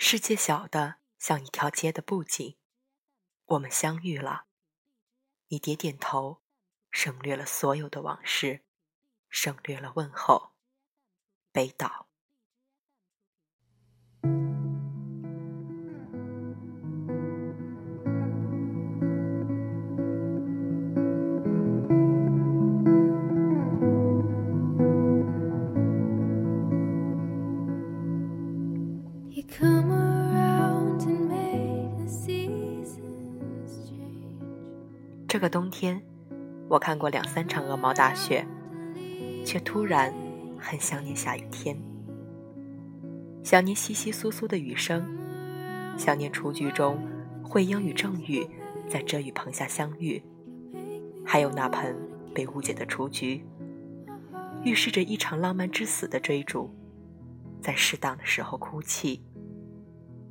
世界小的像一条街的布景，我们相遇了。你点点头，省略了所有的往事，省略了问候。北岛。这个冬天，我看过两三场鹅毛大雪，却突然很想念下雨天，想念窸窸窣窣的雨声，想念雏菊中慧英与正宇在遮雨棚下相遇，还有那盆被误解的雏菊，预示着一场浪漫之死的追逐，在适当的时候哭泣，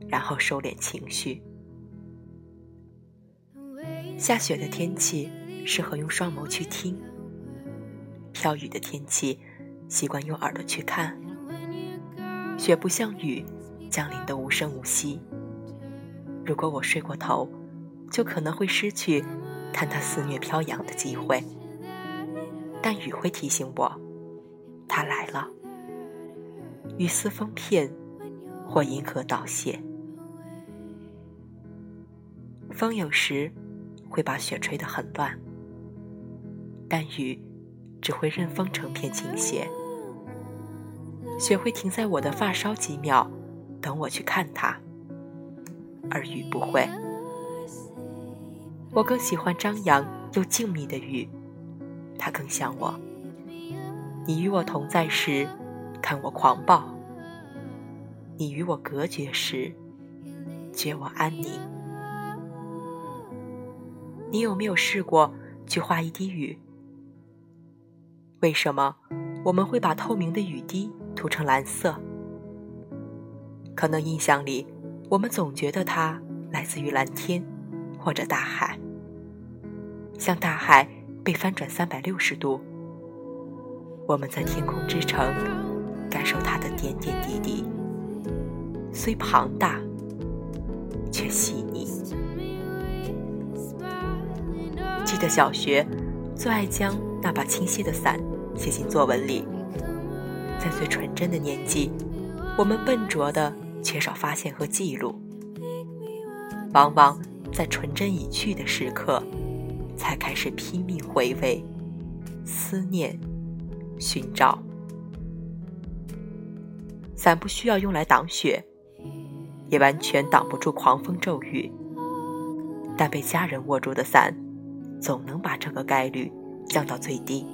然后收敛情绪。下雪的天气适合用双眸去听，飘雨的天气习惯用耳朵去看。雪不像雨，降临的无声无息。如果我睡过头，就可能会失去看它肆虐飘扬的机会。但雨会提醒我，它来了。雨丝风片，或银河倒泻。风有时。会把雪吹得很乱，但雨只会任风成片倾斜。雪会停在我的发梢几秒，等我去看它，而雨不会。我更喜欢张扬又静谧的雨，它更像我。你与我同在时，看我狂暴；你与我隔绝时，觉我安宁。你有没有试过去画一滴雨？为什么我们会把透明的雨滴涂成蓝色？可能印象里，我们总觉得它来自于蓝天或者大海，像大海被翻转三百六十度。我们在天空之城感受它的点点滴滴，虽庞大，却细腻。记得小学，最爱将那把清晰的伞写进作文里。在最纯真的年纪，我们笨拙的缺少发现和记录，往往在纯真已去的时刻，才开始拼命回味、思念、寻找。伞不需要用来挡雪，也完全挡不住狂风骤雨，但被家人握住的伞。总能把这个概率降到最低。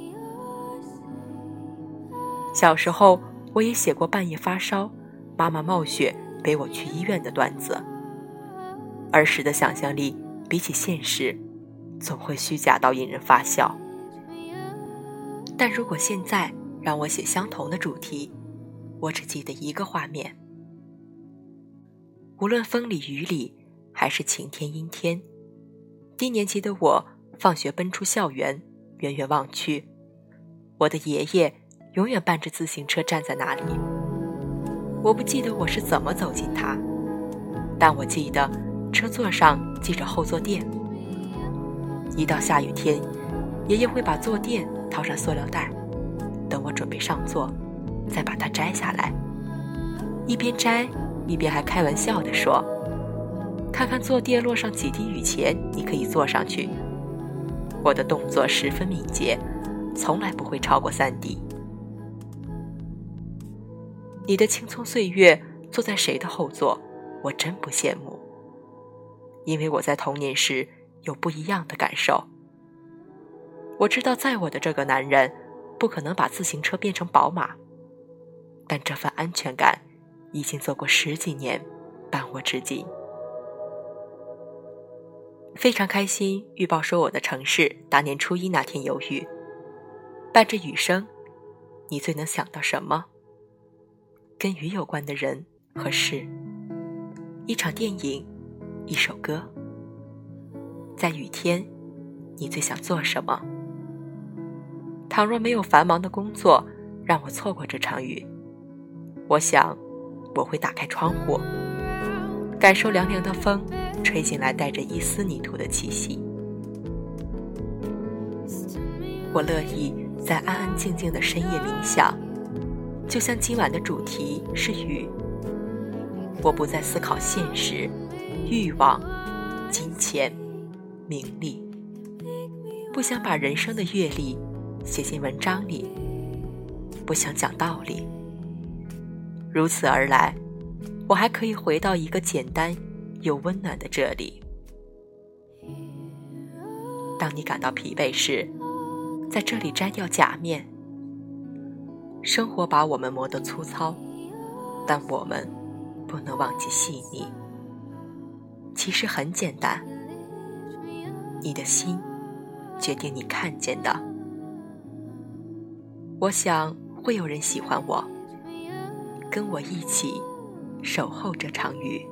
小时候，我也写过半夜发烧，妈妈冒雪背我去医院的段子。儿时的想象力比起现实，总会虚假到引人发笑。但如果现在让我写相同的主题，我只记得一个画面：无论风里雨里，还是晴天阴天，低年级的我。放学奔出校园，远远望去，我的爷爷永远伴着自行车站在那里。我不记得我是怎么走进他，但我记得车座上系着后坐垫。一到下雨天，爷爷会把坐垫套上塑料袋，等我准备上座，再把它摘下来。一边摘，一边还开玩笑地说：“看看坐垫落上几滴雨前，你可以坐上去。”我的动作十分敏捷，从来不会超过三滴。你的青葱岁月坐在谁的后座，我真不羡慕。因为我在童年时有不一样的感受。我知道载我的这个男人不可能把自行车变成宝马，但这份安全感已经走过十几年，伴我至今。非常开心，预报说我的城市大年初一那天有雨，伴着雨声，你最能想到什么？跟雨有关的人和事，一场电影，一首歌。在雨天，你最想做什么？倘若没有繁忙的工作让我错过这场雨，我想我会打开窗户，感受凉凉的风吹进来，带着一丝泥土的气息。我乐意在安安静静的深夜冥想，就像今晚的主题是雨。我不再思考现实、欲望、金钱、名利，不想把人生的阅历写进文章里，不想讲道理。如此而来，我还可以回到一个简单又温暖的这里。当你感到疲惫时，在这里摘掉假面。生活把我们磨得粗糙，但我们。不能忘记细腻，其实很简单。你的心决定你看见的。我想会有人喜欢我，跟我一起守候这场雨。